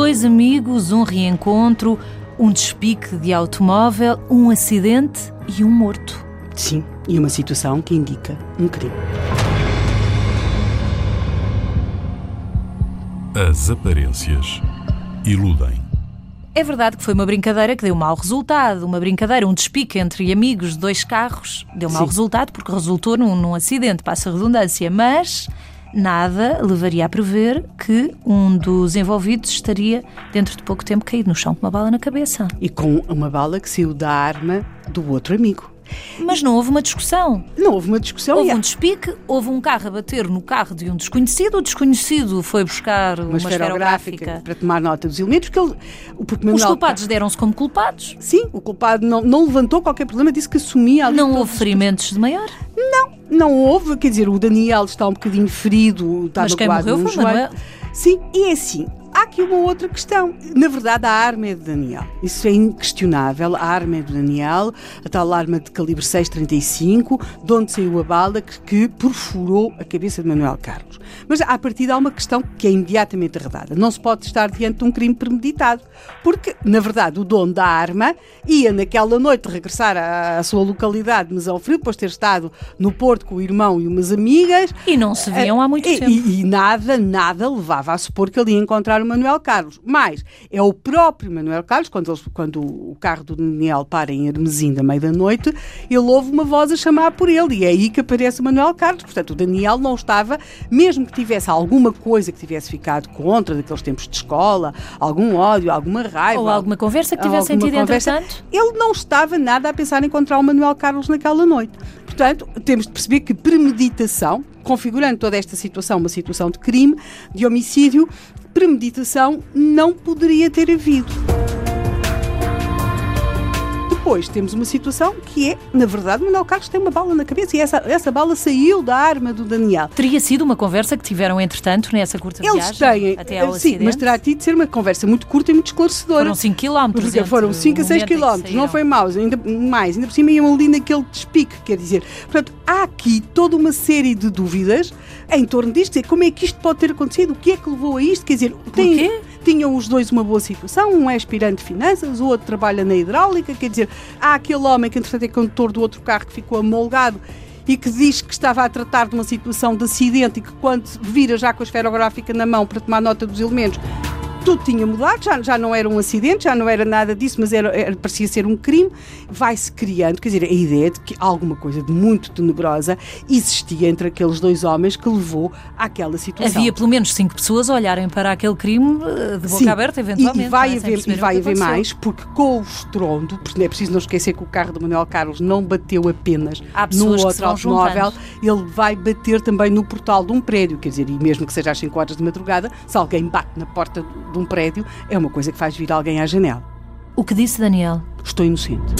Dois amigos, um reencontro, um despique de automóvel, um acidente e um morto. Sim, e uma situação que indica um crime. As aparências iludem. É verdade que foi uma brincadeira que deu mau resultado. Uma brincadeira, um despique entre amigos de dois carros, deu mau Sim. resultado porque resultou num, num acidente, passa a redundância, mas nada levaria a prever que um dos envolvidos estaria, dentro de pouco tempo, caído no chão com uma bala na cabeça. E com uma bala que saiu da arma do outro amigo. Mas não houve uma discussão. Não houve uma discussão. Houve e um despique, houve um carro a bater no carro de um desconhecido, o desconhecido foi buscar uma, uma esferográfica para tomar nota dos elementos, porque ele, porque Os culpados deram-se como culpados. Sim, o culpado não, não levantou qualquer problema, disse que assumia ali Não houve os- ferimentos de maior. Não houve, quer dizer, o Daniel está um bocadinho ferido, está Mas quem morreu foi. Manuel. Sim, e é assim. Há aqui uma outra questão. Na verdade, a arma é de Daniel. Isso é inquestionável. A arma é de Daniel, a tal arma de calibre 6,35, de onde saiu a bala que, que perfurou a cabeça de Manuel Carlos. Mas, à partida, há uma questão que é imediatamente arredada. Não se pode estar diante de um crime premeditado. Porque, na verdade, o dono da arma ia, naquela noite, regressar à, à sua localidade, Mesão Frio, depois de ter estado no Porto com o irmão e umas amigas, E não se viam há muito e, tempo. e- e nada, nada levava a supor que ele ia encontrar o Manuel Carlos. Mas é o próprio Manuel Carlos, quando, eles- quando o carro do Daniel para em Hermesim da meia da noite, ele ouve uma voz a chamar por ele e é aí que aparece o Manuel Carlos. Portanto, o Daniel não estava, mesmo que tivesse alguma coisa que tivesse ficado contra daqueles tempos de escola, algum ódio, alguma raiva. Ou alguma conversa que tivesse sentido conversa, entretanto. Ele não estava nada a pensar em encontrar o Manuel Carlos naquela noite. Portanto, temos de perceber que premeditação, configurando toda esta situação uma situação de crime, de homicídio, premeditação não poderia ter havido. Depois temos uma situação que é, na verdade, o Manuel Carlos tem uma bala na cabeça e essa, essa bala saiu da arma do Daniel. Teria sido uma conversa que tiveram, entretanto, nessa curta Eles viagem têm, até ao sim, acidente. mas terá tido de ser uma conversa muito curta e muito esclarecedora. Foram 5 km. Porque foram 5 a 6 quilómetros, não foi mau, ainda mais, ainda por cima iam ali naquele despique, quer dizer. Portanto, há aqui toda uma série de dúvidas em torno disto, dizer, como é que isto pode ter acontecido, o que é que levou a isto, quer dizer, tem- tinham os dois uma boa situação, um é aspirante de finanças, o outro trabalha na hidráulica, quer dizer, há aquele homem que entretanto é condutor do outro carro que ficou amolgado e que diz que estava a tratar de uma situação de acidente e que quando vira já com a esferográfica na mão para tomar nota dos elementos, tudo tinha mudado, já, já não era um acidente, já não era nada disso, mas era, era- parecia ser um crime. Vai-se criando, quer dizer, a ideia de que alguma coisa de muito tenebrosa existia entre aqueles dois homens que levou àquela situação. Havia pelo menos 5 pessoas a olharem para aquele crime eh, de boca Sim. aberta, eventualmente. E, vai é? Haver, e vai haver mais, porque com o estrondo, é preciso não esquecer que o carro do Manuel Carlos não bateu apenas no outro automóvel, ele vai bater também no portal de um prédio, quer dizer, e mesmo que seja às 5 horas de madrugada, se alguém bate na porta de um prédio, é uma coisa que faz vir alguém à janela. O que disse Daniel? Estou inocente.